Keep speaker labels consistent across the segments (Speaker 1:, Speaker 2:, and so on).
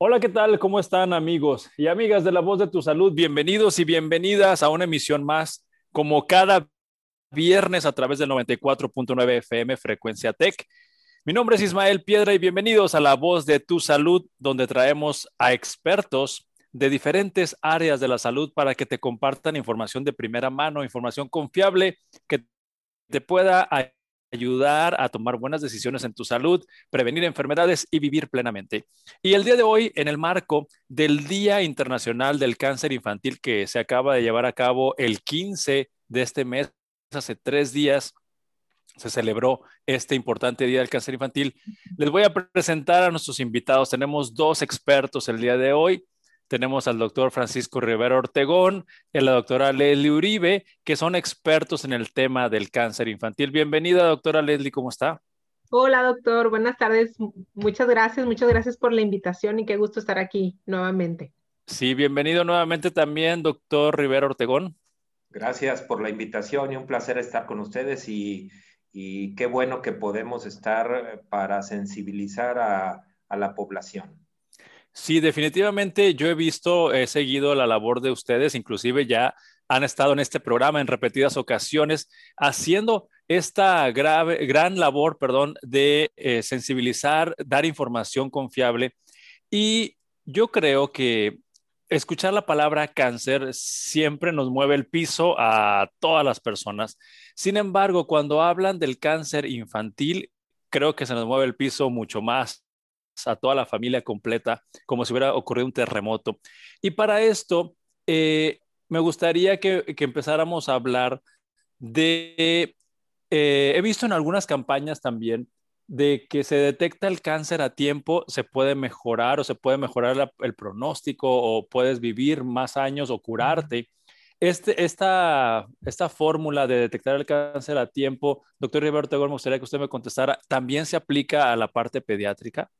Speaker 1: Hola, ¿qué tal? ¿Cómo están amigos y amigas de La Voz de tu Salud? Bienvenidos y bienvenidas a una emisión más como cada viernes a través del 94.9 FM Frecuencia Tech. Mi nombre es Ismael Piedra y bienvenidos a La Voz de tu Salud, donde traemos a expertos de diferentes áreas de la salud para que te compartan información de primera mano, información confiable que te pueda ayudar a tomar buenas decisiones en tu salud, prevenir enfermedades y vivir plenamente. Y el día de hoy, en el marco del Día Internacional del Cáncer Infantil que se acaba de llevar a cabo el 15 de este mes, hace tres días, se celebró este importante Día del Cáncer Infantil. Les voy a presentar a nuestros invitados. Tenemos dos expertos el día de hoy tenemos al doctor Francisco Rivera Ortegón y a la doctora Leslie Uribe, que son expertos en el tema del cáncer infantil. Bienvenida, doctora Leslie, ¿cómo está?
Speaker 2: Hola, doctor. Buenas tardes. Muchas gracias, muchas gracias por la invitación y qué gusto estar aquí nuevamente.
Speaker 1: Sí, bienvenido nuevamente también, doctor Rivera Ortegón.
Speaker 3: Gracias por la invitación y un placer estar con ustedes y, qué bueno que podemos estar para sensibilizar a la población.
Speaker 1: Sí, definitivamente yo he visto, he seguido la labor de ustedes, inclusive ya han estado en este programa en repetidas ocasiones haciendo esta grave, gran labor, perdón, de eh, sensibilizar, dar información confiable. Y yo creo que escuchar la palabra cáncer siempre nos mueve el piso a todas las personas. Sin embargo, cuando hablan del cáncer infantil, creo que se nos mueve el piso mucho más a toda la familia completa, como si hubiera ocurrido un terremoto. Y para esto, eh, me gustaría que, empezáramos a hablar de, eh, he visto en algunas campañas también, de que se detecta el cáncer a tiempo, se puede mejorar o se puede mejorar el pronóstico o puedes vivir más años o curarte. Este, esta, esta fórmula de detectar el cáncer a tiempo, doctor Riverto, me gustaría que usted me contestara, ¿también se aplica a la parte pediátrica?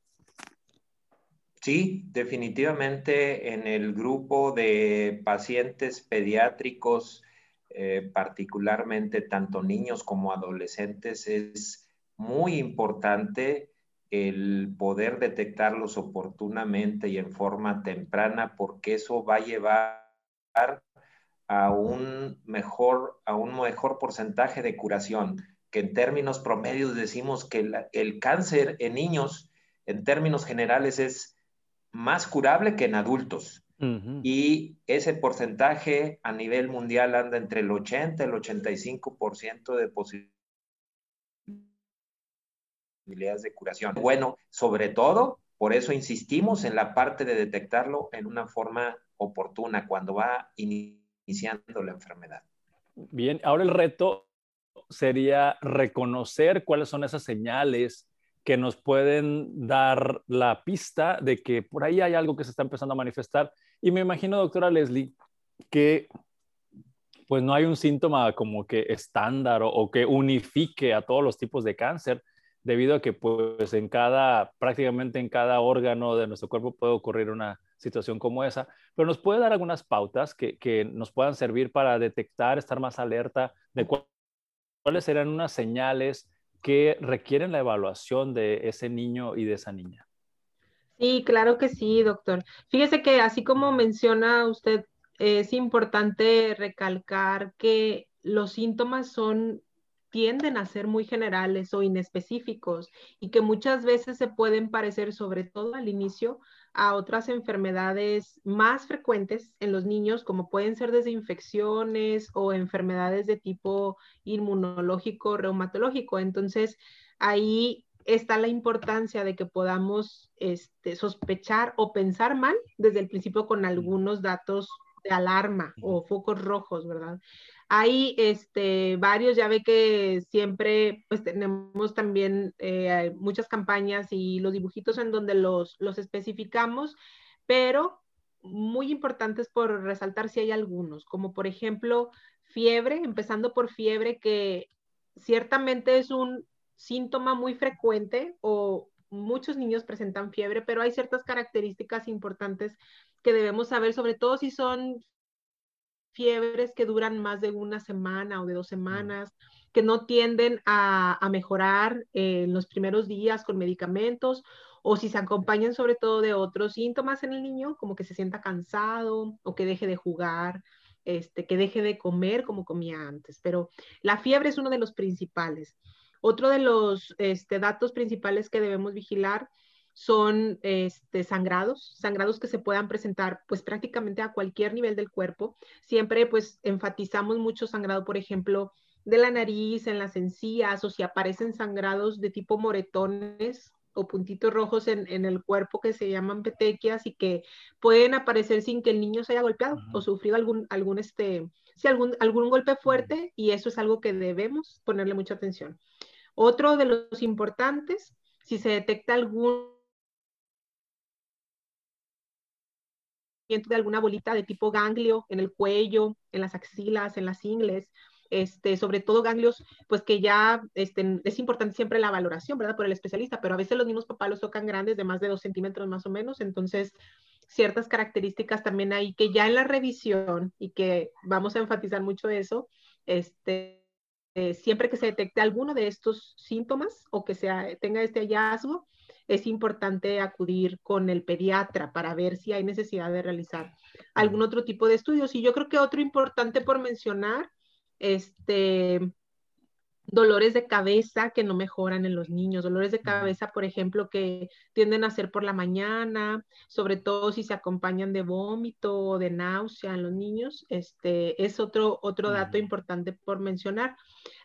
Speaker 3: Sí, definitivamente en el grupo de pacientes pediátricos, eh, particularmente tanto niños como adolescentes, es muy importante el poder detectarlos oportunamente y en forma temprana porque eso va a llevar a un mejor, a un mejor porcentaje de curación, que en términos promedios decimos que el cáncer en niños, en términos generales, es más curable que en adultos. Y ese porcentaje a nivel mundial anda entre el 80 y el 85% de posibilidades de curación. Bueno, sobre todo, por eso insistimos en la parte de detectarlo en una forma oportuna cuando va iniciando la enfermedad.
Speaker 1: Bien, ahora el reto sería reconocer cuáles son esas señales que nos pueden dar la pista de que por ahí hay algo que se está empezando a manifestar. Y me imagino, doctora Leslie, que pues no hay un síntoma como que estándar o, que unifique a todos los tipos de cáncer, debido a que pues en cada, prácticamente en cada órgano de nuestro cuerpo puede ocurrir una situación como esa, pero nos puede dar algunas pautas que, que nos puedan servir para detectar, estar más alerta de cuáles serán unas señales que requieren la evaluación de ese niño y de esa niña.
Speaker 2: Sí, claro que sí, doctor. Fíjese que así como menciona usted, es importante recalcar que los síntomas son tienden a ser muy generales o inespecíficos y que muchas veces se pueden parecer, sobre todo al inicio, a otras enfermedades más frecuentes en los niños, como pueden ser desde infecciones o enfermedades de tipo inmunológico, reumatológico. Entonces, ahí está la importancia de que podamos este, sospechar o pensar mal desde el principio con algunos datos de alarma o focos rojos, ¿verdad? Hay este, varios, ya ve que siempre pues tenemos también eh, muchas campañas y los dibujitos en donde los, los especificamos, pero muy importantes por resaltar si hay algunos, como por ejemplo fiebre, empezando por fiebre, que ciertamente es un síntoma muy frecuente o muchos niños presentan fiebre, pero hay ciertas características importantes que debemos saber, sobre todo si son fiebres que duran más de una semana o de dos semanas, que no tienden a, mejorar en los primeros días con medicamentos o si se acompañan sobre todo de otros síntomas en el niño, como que se sienta cansado o que deje de jugar, este, que deje de comer como comía antes. Pero la fiebre es uno de los principales. Otro de los este, datos principales que debemos vigilar son este, sangrados, sangrados que se puedan presentar pues prácticamente a cualquier nivel del cuerpo. Siempre pues enfatizamos mucho sangrado, por ejemplo, de la nariz, en las encías, o si aparecen sangrados de tipo moretones o puntitos rojos en, el cuerpo que se llaman petequias y que pueden aparecer sin que el niño se haya golpeado o sufrido algún, algún, este, sí, algún, algún golpe fuerte y eso es algo que debemos ponerle mucha atención. Otro de los importantes, si se detecta algún de alguna bolita de tipo ganglio en el cuello, en las axilas, en las ingles, este, sobre todo ganglios, pues que ya este, es importante siempre la valoración, ¿verdad? Por el especialista, pero a veces los mismos papás los tocan grandes de más de dos centímetros más o menos, entonces ciertas características también hay que ya en la revisión y que vamos a enfatizar mucho eso, este, eh, siempre que se detecte alguno de estos síntomas o que sea, tenga este hallazgo, es importante acudir con el pediatra para ver si hay necesidad de realizar algún otro tipo de estudios. Y yo creo que otro importante por mencionar, este, dolores de cabeza que no mejoran en los niños, dolores de cabeza, por ejemplo, que tienden a ser por la mañana, sobre todo si se acompañan de vómito o de náusea en los niños, este es otro, otro dato importante por mencionar.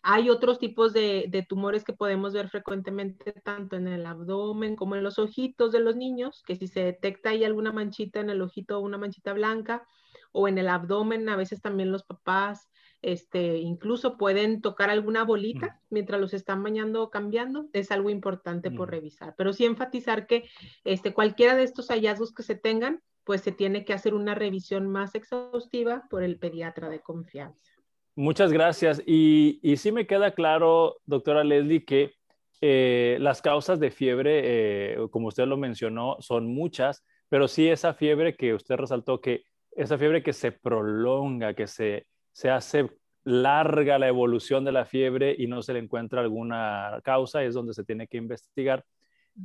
Speaker 2: Hay otros tipos de, de, tumores que podemos ver frecuentemente tanto en el abdomen como en los ojitos de los niños, que si se detecta ahí alguna manchita en el ojito o una manchita blanca, o en el abdomen, a veces también los papás este, incluso pueden tocar alguna bolita mientras los están bañando o cambiando, es algo importante por revisar. Pero sí enfatizar que este, cualquiera de estos hallazgos que se tengan, pues se tiene que hacer una revisión más exhaustiva por el pediatra de confianza.
Speaker 1: Muchas gracias. Y, y sí me queda claro, doctora Leslie, que eh, las causas de fiebre, eh, como usted lo mencionó, son muchas, pero sí esa fiebre que usted resaltó, que esa fiebre que se prolonga, que se se hace larga la evolución de la fiebre y no se le encuentra alguna causa, es donde se tiene que investigar.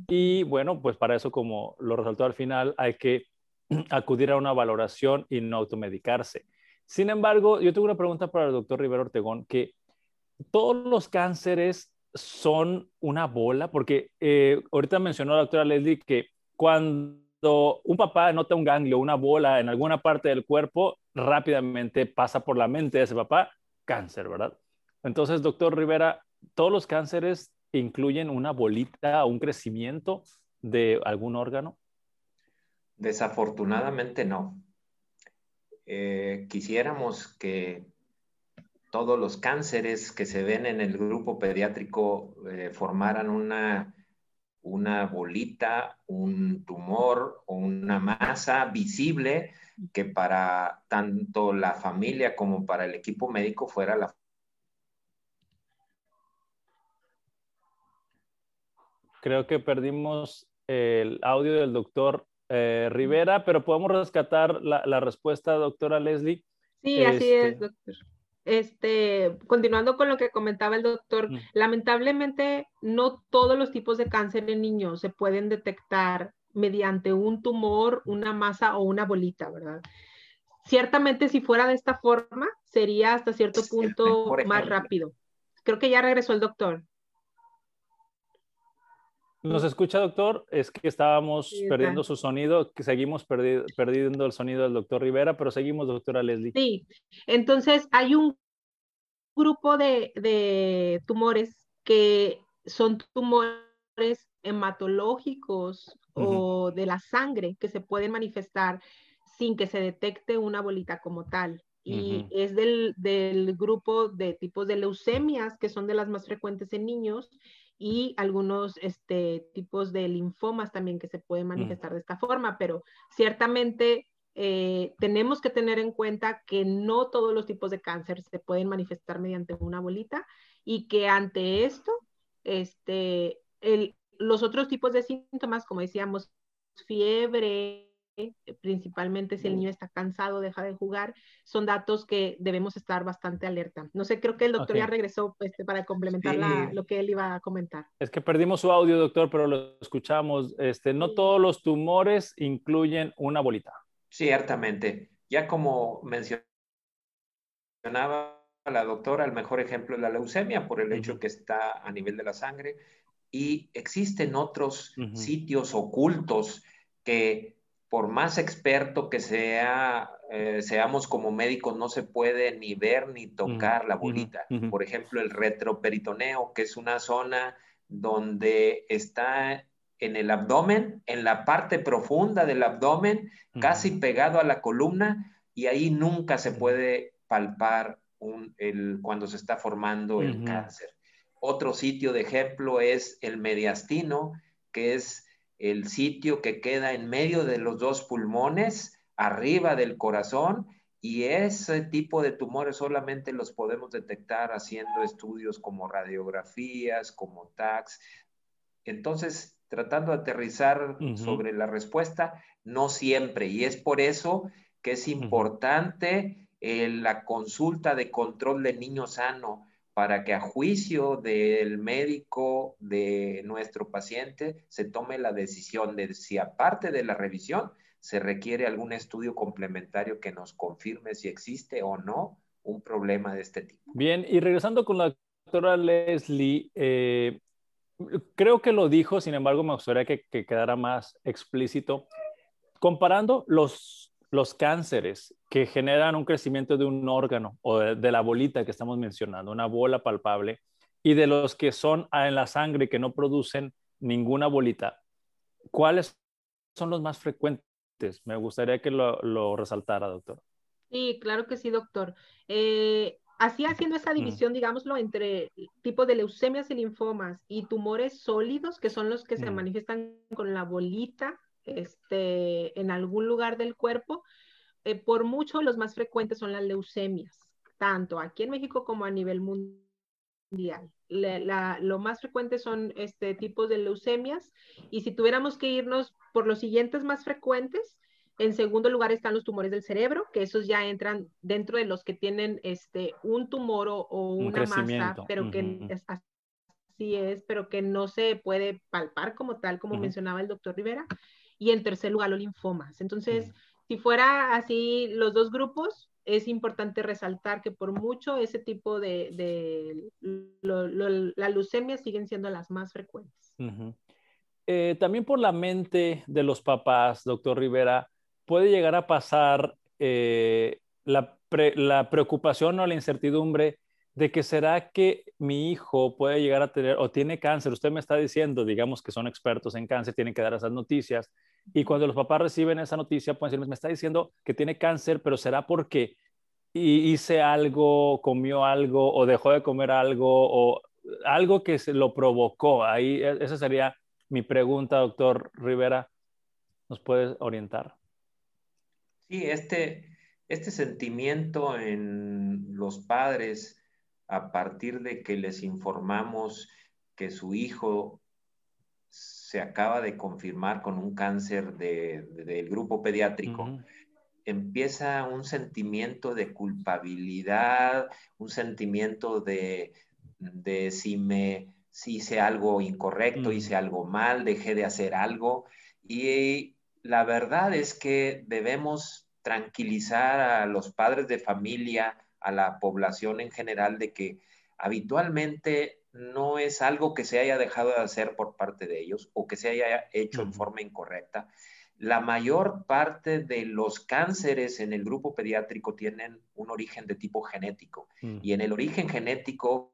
Speaker 1: Y bueno, pues para eso, como lo resaltó al final, hay que acudir a una valoración y no automedicarse. Sin embargo, yo tengo una pregunta para el doctor Rivero Ortegón, que todos los cánceres son una bola, porque eh, ahorita mencionó la doctora Leslie que cuando un papá nota un ganglio, una bola en alguna parte del cuerpo, rápidamente pasa por la mente de ese papá cáncer, ¿verdad? Entonces, doctor Rivera, ¿todos los cánceres incluyen una bolita un crecimiento de algún órgano?
Speaker 3: Desafortunadamente no. Eh, quisiéramos que todos los cánceres que se ven en el grupo pediátrico eh, formaran una una bolita, un tumor o una masa visible que para tanto la familia como para el equipo médico fuera la...
Speaker 1: Creo que perdimos el audio del doctor eh, Rivera, pero podemos rescatar la, respuesta, doctora Leslie.
Speaker 2: Sí, así es, este, doctor este, continuando con lo que comentaba el doctor, mm. lamentablemente no todos los tipos de cáncer en niños se pueden detectar mediante un tumor, una masa o una bolita, ¿verdad? Ciertamente si fuera de esta forma, sería hasta cierto punto más rápido. Creo que ya regresó el doctor.
Speaker 1: ¿Nos escucha, doctor? Es que estábamos perdiendo su sonido, que seguimos perdiendo el sonido del doctor Rivera, pero seguimos, doctora Leslie.
Speaker 2: Sí, entonces hay un grupo de, tumores que son tumores hematológicos o de la sangre que se pueden manifestar sin que se detecte una bolita como tal. Y es del, del, grupo de tipos de leucemias, que son de las más frecuentes en niños, y algunos este, tipos de linfomas también que se pueden manifestar de esta forma, pero ciertamente eh, tenemos que tener en cuenta que no todos los tipos de cáncer se pueden manifestar mediante una bolita y que ante esto, este, el, los otros tipos de síntomas, como decíamos, fiebre, principalmente si el niño está cansado, deja de jugar, son datos que debemos estar bastante alerta. No sé, creo que el doctor ya regresó este, para complementar lo que él iba a comentar.
Speaker 1: Es que perdimos su audio, doctor, pero lo escuchamos. Este, no todos los tumores incluyen una bolita.
Speaker 3: Ciertamente. Ya como mencionaba la doctora, el mejor ejemplo es la leucemia por el hecho que está a nivel de la sangre y existen otros sitios ocultos que por más experto que sea, eh, seamos como médicos, no se puede ni ver ni tocar la bolita. Por ejemplo, el retroperitoneo, que es una zona donde está en el abdomen, en la parte profunda del abdomen, casi pegado a la columna, y ahí nunca se puede palpar el, cuando se está formando el cáncer. Otro sitio de ejemplo es el mediastino, que es el sitio que queda en medio de los dos pulmones, arriba del corazón, y ese tipo de tumores solamente los podemos detectar haciendo estudios como radiografías, como TACs. Entonces, tratando de aterrizar sobre la respuesta, no siempre, y es por eso que es importante eh, la consulta de control de niño sano para que a juicio del médico de nuestro paciente se tome la decisión de si aparte de la revisión se requiere algún estudio complementario que nos confirme si existe o no un problema de este tipo.
Speaker 1: Bien, y regresando con la doctora Leslie, eh, creo que lo dijo, sin embargo me gustaría que, que quedara más explícito. Comparando los los cánceres que generan un crecimiento de un órgano o de, la bolita que estamos mencionando, una bola palpable, y de los que son en la sangre que no producen ninguna bolita, ¿cuáles son los más frecuentes? Me gustaría que lo, resaltara, doctor.
Speaker 2: Sí, claro que sí, doctor. Eh, así haciendo esa mm. división, digámoslo, entre tipo de leucemias y linfomas y tumores sólidos, que son los que se mm. manifiestan con la bolita este, en algún lugar del cuerpo, eh, por mucho los más frecuentes son las leucemias, tanto aquí en México como a nivel mundial. lo más frecuente son este tipos de leucemias y si tuviéramos que irnos por los siguientes más frecuentes, en segundo lugar están los tumores del cerebro, que esos ya entran dentro de los que tienen este, un tumor o, una masa, pero que así es, pero que no se puede palpar como tal, como mencionaba el doctor Rivera y en tercer lugar los linfomas. Entonces, si fuera así los dos grupos, es importante resaltar que por mucho ese tipo de, de la leucemia siguen siendo las más frecuentes.
Speaker 1: Eh, también por la mente de los papás, doctor Rivera, puede llegar a pasar eh, la, la preocupación o la incertidumbre de que será que mi hijo puede llegar a tener o tiene cáncer. Usted me está diciendo, digamos que son expertos en cáncer, tienen que dar esas noticias. Y cuando los papás reciben esa noticia, pueden decirme, me está diciendo que tiene cáncer, pero será porque hice algo, comió algo o dejó de comer algo o algo que se lo provocó. Ahí, e, esa sería mi pregunta, doctor Rivera. ¿Nos puede orientar?
Speaker 3: Sí, este, este sentimiento en los padres a partir de que les informamos que su hijo se acaba de confirmar con un cáncer del grupo pediátrico, empieza un sentimiento de culpabilidad, un sentimiento de, si me si hice algo incorrecto, hice algo mal, dejé de hacer algo. Y la verdad es que debemos tranquilizar a los padres de familia, a la población en general de que habitualmente no es algo que se haya dejado de hacer por parte de ellos o que se haya hecho en forma incorrecta. La mayor parte de los cánceres en el grupo pediátrico tienen un origen de tipo genético y en el origen genético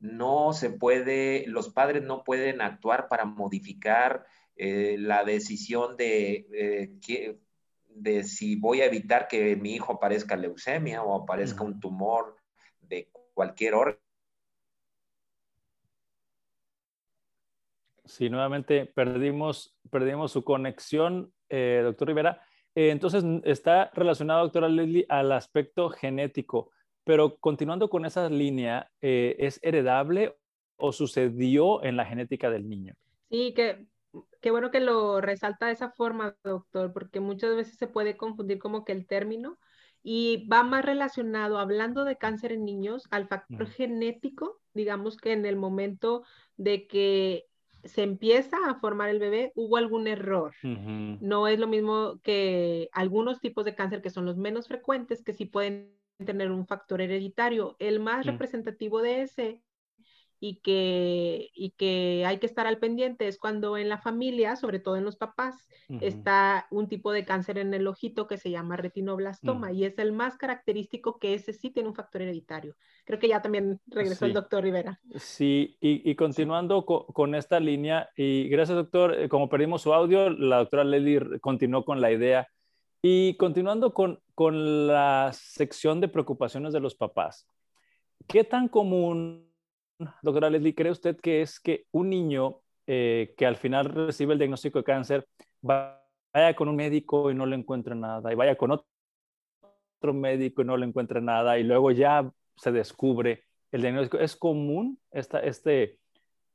Speaker 3: no se puede, los padres no pueden actuar para modificar eh, la decisión de eh, de si voy a evitar que mi hijo aparezca leucemia o aparezca un tumor de cualquier órgano.
Speaker 1: Sí, nuevamente perdimos, perdimos su conexión, eh, doctor Rivera. Eh, entonces, está relacionado, doctora Leslie, al aspecto genético, pero continuando con esa línea, eh, ¿es heredable o sucedió en la genética del niño?
Speaker 2: Sí, que qué bueno que lo resalta de esa forma, doctor, porque muchas veces se puede confundir como que el término y va más relacionado, hablando de cáncer en niños, al factor genético, digamos que en el momento de que se empieza a formar el bebé, hubo algún error. No es lo mismo que algunos tipos de cáncer que son los menos frecuentes, que sí pueden tener un factor hereditario. El más representativo de ese y que, y que hay que estar al pendiente es cuando en la familia, sobre todo en los papás, está un tipo de cáncer en el ojito que se llama retinoblastoma y es el más característico que ese sí tiene un factor hereditario. Creo que ya también regresó el doctor Rivera.
Speaker 1: Sí, y, continuando con, esta línea, y gracias doctor, eh, como perdimos su audio, la doctora Lely continuó con la idea. Y continuando con, con la sección de preocupaciones de los papás, ¿qué tan común doctora Leslie, ¿cree usted que es que un niño eh, que al final recibe el diagnóstico de cáncer vaya con un médico y no le encuentre nada, y vaya con otro médico y no le encuentre nada, y luego ya se descubre el diagnóstico? ¿Es común esta, este,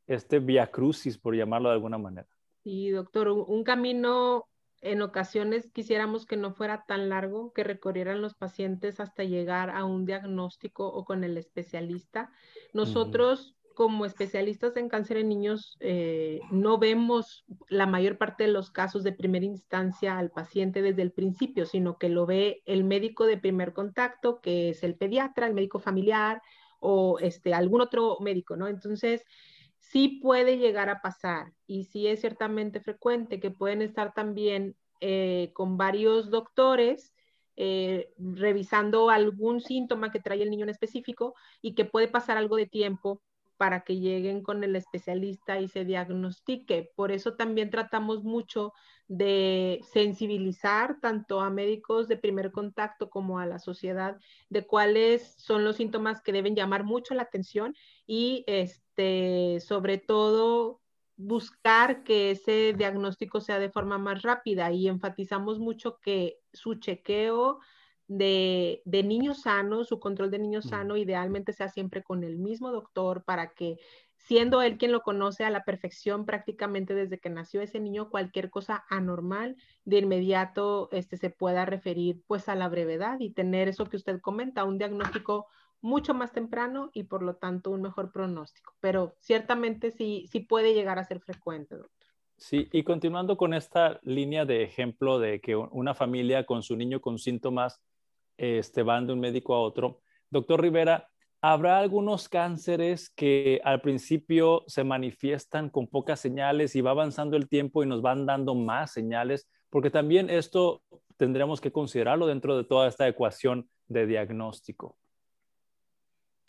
Speaker 1: este via crucis, por llamarlo de alguna manera?
Speaker 2: Sí, doctor, un camino en ocasiones quisiéramos que no fuera tan largo, que recorrieran los pacientes hasta llegar a un diagnóstico o con el especialista. Nosotros, como especialistas en cáncer en niños, eh, no vemos la mayor parte de los casos de primera instancia al paciente desde el principio, sino que lo ve el médico de primer contacto, que es el pediatra, el médico familiar o este, algún otro médico, ¿no? Entonces, sí puede llegar a pasar y sí es ciertamente frecuente que pueden estar también eh, con varios doctores eh, revisando algún síntoma que trae el niño en específico y que puede pasar algo de tiempo para que lleguen con el especialista y se diagnostique. Por eso también tratamos mucho de sensibilizar tanto a médicos de primer contacto como a la sociedad de cuáles son los síntomas que deben llamar mucho la atención y este, sobre todo buscar que ese diagnóstico sea de forma más rápida y enfatizamos mucho que su chequeo de, de niño sano, su control de niño sano, idealmente sea siempre con el mismo doctor para que siendo él quien lo conoce a la perfección prácticamente desde que nació ese niño, cualquier cosa anormal de inmediato este, se pueda referir pues a la brevedad y tener eso que usted comenta, un diagnóstico mucho más temprano y por lo tanto un mejor pronóstico. Pero ciertamente sí, sí puede llegar a ser frecuente, doctor.
Speaker 1: Sí, y continuando con esta línea de ejemplo de que una familia con su niño con síntomas este, van de un médico a otro. Doctor Rivera, ¿habrá algunos cánceres que al principio se manifiestan con pocas señales y va avanzando el tiempo y nos van dando más señales? Porque también esto tendremos que considerarlo dentro de toda esta ecuación de diagnóstico.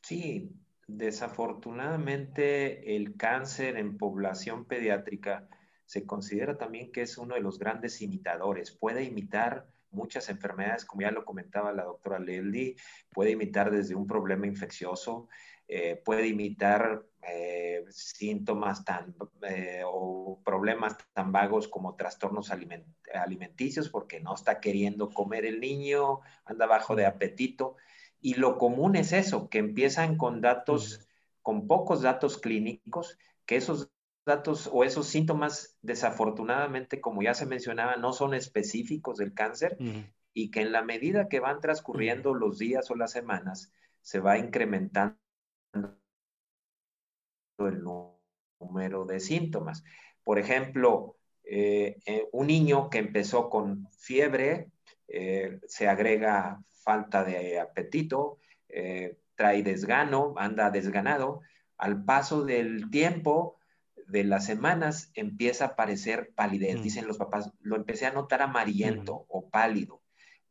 Speaker 3: Sí, desafortunadamente el cáncer en población pediátrica se considera también que es uno de los grandes imitadores. Puede imitar muchas enfermedades, como ya lo comentaba la doctora Leldi, puede imitar desde un problema infeccioso, eh, puede imitar eh, síntomas tan eh, o problemas tan vagos como trastornos alimenticios porque no está queriendo comer el niño, anda bajo de apetito. Y lo común es eso, que empiezan con datos, con pocos datos clínicos, que esos datos o esos síntomas, desafortunadamente, como ya se mencionaba, no son específicos del cáncer y que en la medida que van transcurriendo los días o las semanas, se va incrementando el número de síntomas. Por ejemplo, eh, eh, un niño que empezó con fiebre, eh, se agrega falta de apetito, trae desgano, anda desganado. Al paso del tiempo, de las semanas empieza a aparecer palidez. Mm. Dicen los papás, lo empecé a notar amarillento o pálido.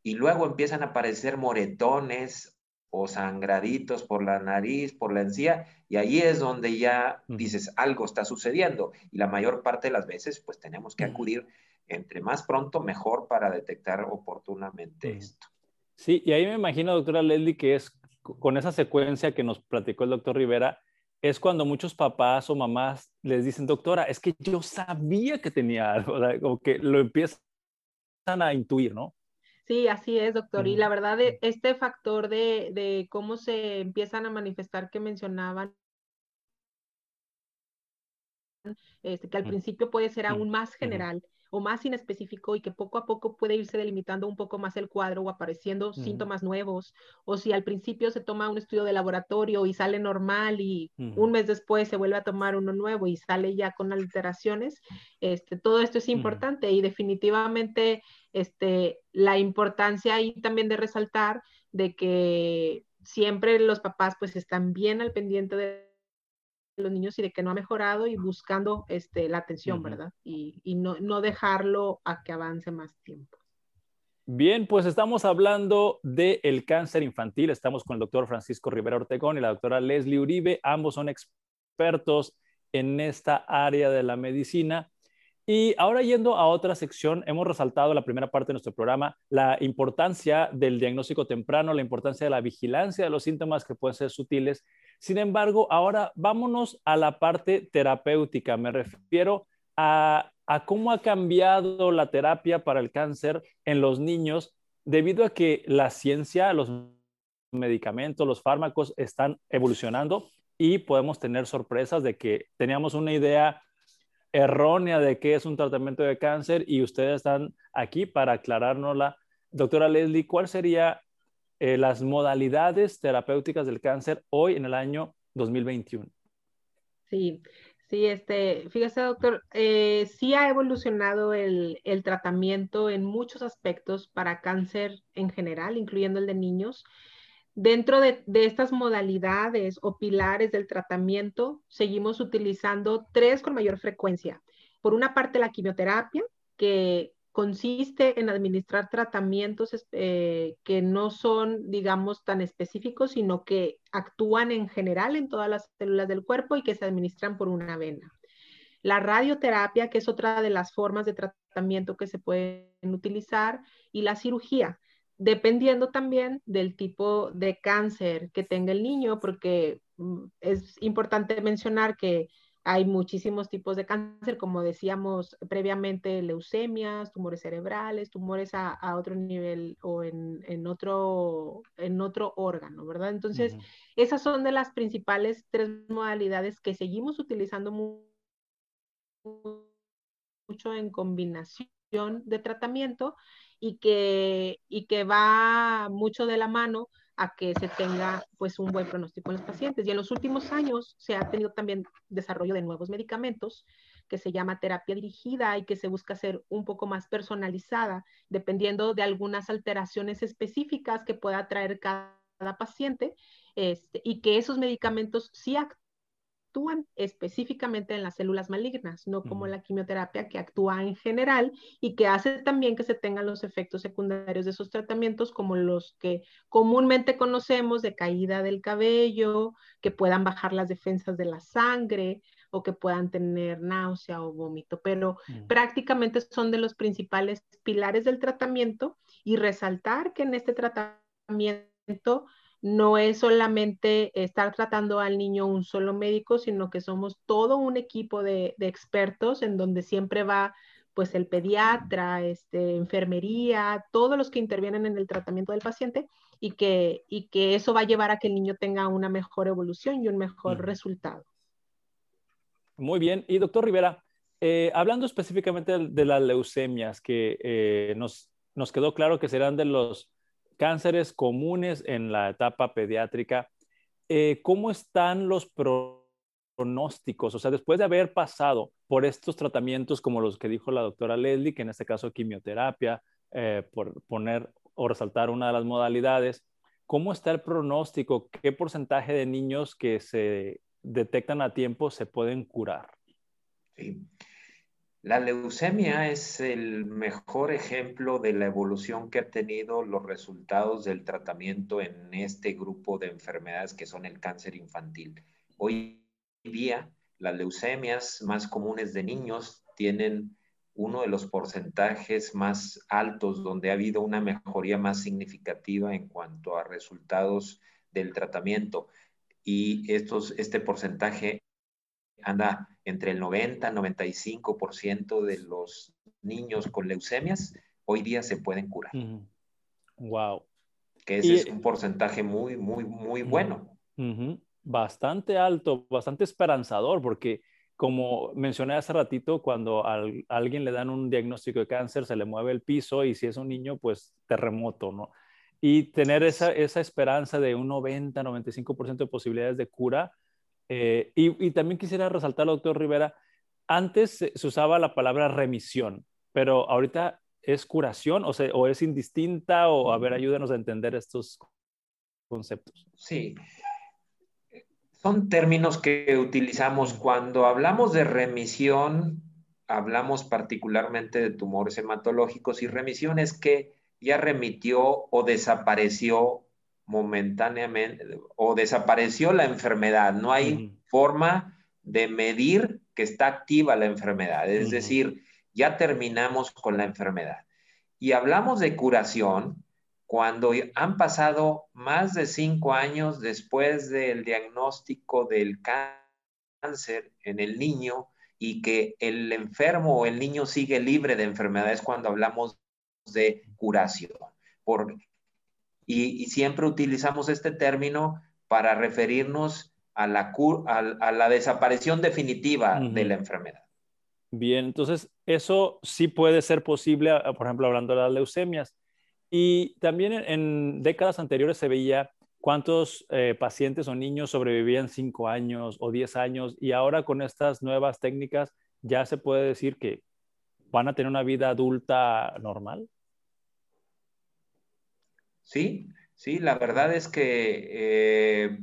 Speaker 3: Y luego empiezan a aparecer moretones o sangraditos por la nariz, por la encía, y ahí es donde ya dices, algo está sucediendo. Y la mayor parte de las veces, pues tenemos que acudir entre más pronto, mejor para detectar oportunamente esto.
Speaker 1: Sí, y ahí me imagino, doctora Leslie, que es con esa secuencia que nos platicó el doctor Rivera, es cuando muchos papás o mamás les dicen, doctora, es que yo sabía que tenía algo, o que lo empiezan a intuir, ¿no?
Speaker 2: Sí, así es, doctor. Y la verdad, este factor de, de cómo se empiezan a manifestar que mencionaban este, que al principio puede ser aún más general o más inespecífico y que poco a poco puede irse delimitando un poco más el cuadro o apareciendo síntomas nuevos, o si al principio se toma un estudio de laboratorio y sale normal y un mes después se vuelve a tomar uno nuevo y sale ya con alteraciones, este, todo esto es importante y definitivamente este, la importancia ahí también de resaltar de que siempre los papás pues están bien al pendiente de los niños y de que no ha mejorado y buscando este, la atención, ¿verdad? Y, y no, no, dejarlo a que avance más tiempo.
Speaker 1: Bien, pues estamos hablando del el cáncer infantil. Estamos con el doctor Francisco Rivera Ortegón y la doctora Leslie Uribe. Ambos son expertos en esta área de la medicina. Y ahora yendo a otra sección, hemos resaltado en la primera parte de nuestro programa la importancia del diagnóstico temprano, la importancia de la vigilancia de los síntomas que pueden ser sutiles. Sin embargo, ahora vámonos a la parte terapéutica. Me refiero a, cómo ha cambiado la terapia para el cáncer en los niños debido a que la ciencia, los medicamentos, los fármacos están evolucionando y podemos tener sorpresas de que teníamos una idea errónea de qué es un tratamiento de cáncer y ustedes están aquí para aclarárnosla. Doctora Leslie, ¿cuáles serían eh, las modalidades terapéuticas del cáncer hoy en el año 2021?
Speaker 2: Sí, sí, este, fíjese doctor, eh, sí ha evolucionado el, el tratamiento en muchos aspectos para cáncer en general, incluyendo el de niños. Dentro de, estas modalidades o pilares del tratamiento, seguimos utilizando tres con mayor frecuencia. Por una parte, la quimioterapia, que consiste en administrar tratamientos eh, que no son, digamos, tan específicos, sino que actúan en general en todas las células del cuerpo y que se administran por una vena. La radioterapia, que es otra de las formas de tratamiento que se pueden utilizar, y la cirugía, dependiendo también del tipo de cáncer que tenga el niño, porque mm, es importante mencionar que hay muchísimos tipos de cáncer, como decíamos previamente, leucemias, tumores cerebrales, tumores a, otro nivel o en, otro, en otro órgano, ¿verdad? Entonces, esas son de las principales tres modalidades que seguimos utilizando mucho en combinación de tratamiento y que, y que va mucho de la mano a que se tenga pues un buen pronóstico en los pacientes. Y en los últimos años se ha tenido también desarrollo de nuevos medicamentos que se llama terapia dirigida y que se busca ser un poco más personalizada, dependiendo de algunas alteraciones específicas que pueda traer cada, paciente, este, y que esos medicamentos sí actúan actúan específicamente en las células malignas, no como la quimioterapia que actúa en general y que hace también que se tengan los efectos secundarios de esos tratamientos como los que comúnmente conocemos de caída del cabello, que puedan bajar las defensas de la sangre o que puedan tener náusea o vómito, pero mm. prácticamente son de los principales pilares del tratamiento y resaltar que en este tratamiento no es solamente estar tratando al niño un solo médico, sino que somos todo un equipo de, expertos en donde siempre va pues el pediatra, este, enfermería, todos los que intervienen en el tratamiento del paciente y que, y que eso va a llevar a que el niño tenga una mejor evolución y un mejor resultado.
Speaker 1: Muy bien. Y doctor Rivera, eh, hablando específicamente de, las leucemias, que eh, nos, nos quedó claro que serán de los cánceres comunes en la etapa pediátrica, eh, ¿cómo están los pronósticos? O sea, después de haber pasado por estos tratamientos como los que dijo la doctora Leslie, que en este caso quimioterapia, eh, por poner o resaltar una de las modalidades, ¿cómo está el pronóstico? ¿Qué porcentaje de niños que se detectan a tiempo se pueden curar?
Speaker 3: Sí. La leucemia es el mejor ejemplo de la evolución que ha tenido los resultados del tratamiento en este grupo de enfermedades que son el cáncer infantil. Hoy día, las leucemias más comunes de niños tienen uno de los porcentajes más altos donde ha habido una mejoría más significativa en cuanto a resultados del tratamiento. Y estos, este porcentaje anda entre el 90 y 95% de los niños con leucemias hoy día se pueden curar.
Speaker 1: Wow.
Speaker 3: Que ese es un porcentaje muy, muy, muy bueno.
Speaker 1: Bastante alto, bastante esperanzador, porque como mencioné hace ratito, cuando a alguien le dan un diagnóstico de cáncer, se le mueve el piso y si es un niño, pues terremoto, ¿no? Y tener esa, esa esperanza de un 90, 95% de posibilidades de cura. Eh, y, también quisiera resaltar, doctor Rivera, antes se usaba la palabra remisión, pero ahorita es curación o, o es indistinta o a ver, ayúdenos a entender estos conceptos.
Speaker 3: Sí, son términos que utilizamos cuando hablamos de remisión, hablamos particularmente de tumores hematológicos y remisión es que ya remitió o desapareció momentáneamente o desapareció la enfermedad. No hay forma de medir que está activa la enfermedad, es decir, ya terminamos con la enfermedad. Y hablamos de curación cuando han pasado más de cinco años después del diagnóstico del cáncer en el niño y que el enfermo o el niño sigue libre de enfermedades cuando hablamos de curación. Y, siempre utilizamos este término para referirnos a la, a, la desaparición definitiva de la enfermedad.
Speaker 1: Bien, entonces eso sí puede ser posible, por ejemplo, hablando de las leucemias. Y también en, décadas anteriores se veía cuántos eh, pacientes o niños sobrevivían 5 años o 10 años y ahora con estas nuevas técnicas ya se puede decir que van a tener una vida adulta normal.
Speaker 3: Sí, sí, la verdad es que eh,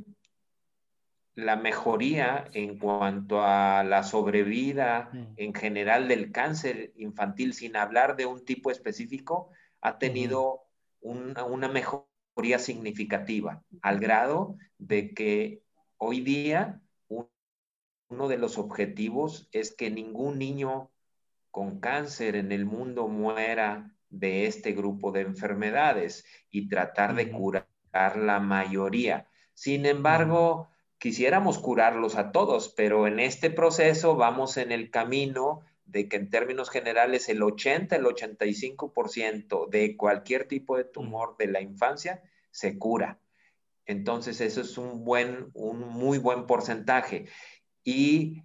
Speaker 3: la mejoría en cuanto a la sobrevida mm. en general del cáncer infantil, sin hablar de un tipo específico, ha tenido una, mejoría significativa, al grado de que hoy día uno de los objetivos es que ningún niño con cáncer en el mundo muera de este grupo de enfermedades y tratar de curar la mayoría. Sin embargo, quisiéramos curarlos a todos, pero en este proceso vamos en el camino de que en términos generales el 80, el 85% de cualquier tipo de tumor de la infancia se cura. Entonces, eso es un buen, un muy buen porcentaje. Y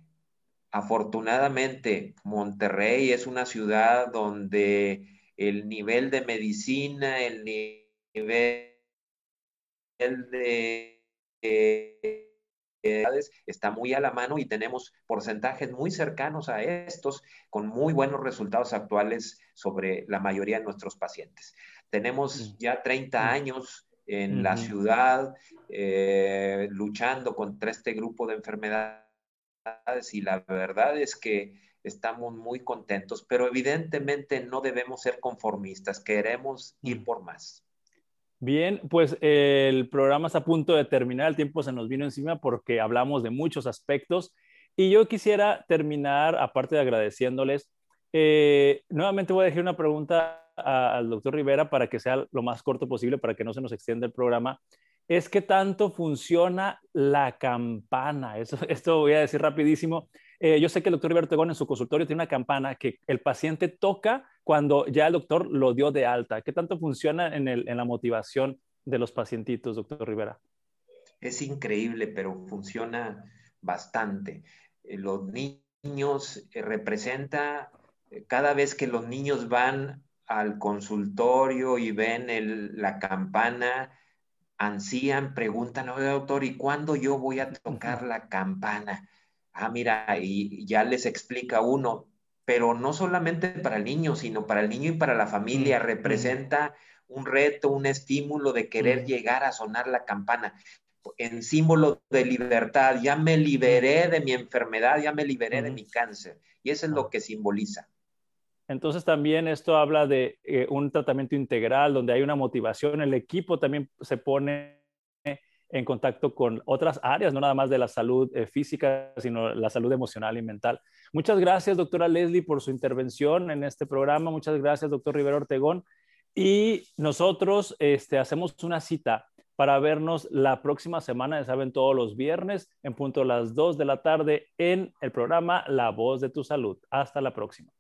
Speaker 3: afortunadamente, Monterrey es una ciudad donde el nivel de medicina, el nivel de está muy a la mano y tenemos porcentajes muy cercanos a estos con muy buenos resultados actuales sobre la mayoría de nuestros pacientes. Tenemos ya 30 años en la ciudad eh, luchando contra este grupo de enfermedades y la verdad es que estamos muy contentos, pero evidentemente no debemos ser conformistas, queremos ir por más.
Speaker 1: Bien, pues el programa está a punto de terminar, el tiempo se nos vino encima porque hablamos de muchos aspectos y yo quisiera terminar, aparte de agradeciéndoles, eh, nuevamente voy a dejar una pregunta al doctor Rivera para que sea lo más corto posible, para que no se nos extienda el programa. Es que tanto funciona la campana. Eso, esto voy a decir rapidísimo. Eh, yo sé que el doctor Rivera Tegón en su consultorio tiene una campana que el paciente toca cuando ya el doctor lo dio de alta? ¿Qué tanto funciona en, el, en la motivación de los pacientitos, doctor Rivera?
Speaker 3: Es increíble, pero funciona bastante. Eh, los niños eh, representa, cada vez que los niños van al consultorio y ven la campana, ansían, preguntan, oye doctor, ¿y cuándo yo voy a tocar la campana? Ah, mira, y ya les explica uno, pero no solamente para el niño, sino para el niño y para la familia. Mm, representa un reto, un estímulo de querer mm. llegar a sonar la campana en símbolo de libertad. Ya me liberé de mi enfermedad, ya me liberé de mi cáncer. Y eso es lo ah. que simboliza.
Speaker 1: Entonces también esto habla de eh, un tratamiento integral donde hay una motivación, el equipo también se pone en contacto con otras áreas, no nada más de la salud eh, física, sino la salud emocional y mental. Muchas gracias, doctora Leslie, por su intervención en este programa. Muchas gracias, doctor Rivero Ortegón. Y nosotros este, hacemos una cita para vernos la próxima semana, ya saben, todos los viernes en punto a las 2 de la tarde en el programa La Voz de tu Salud. Hasta la próxima.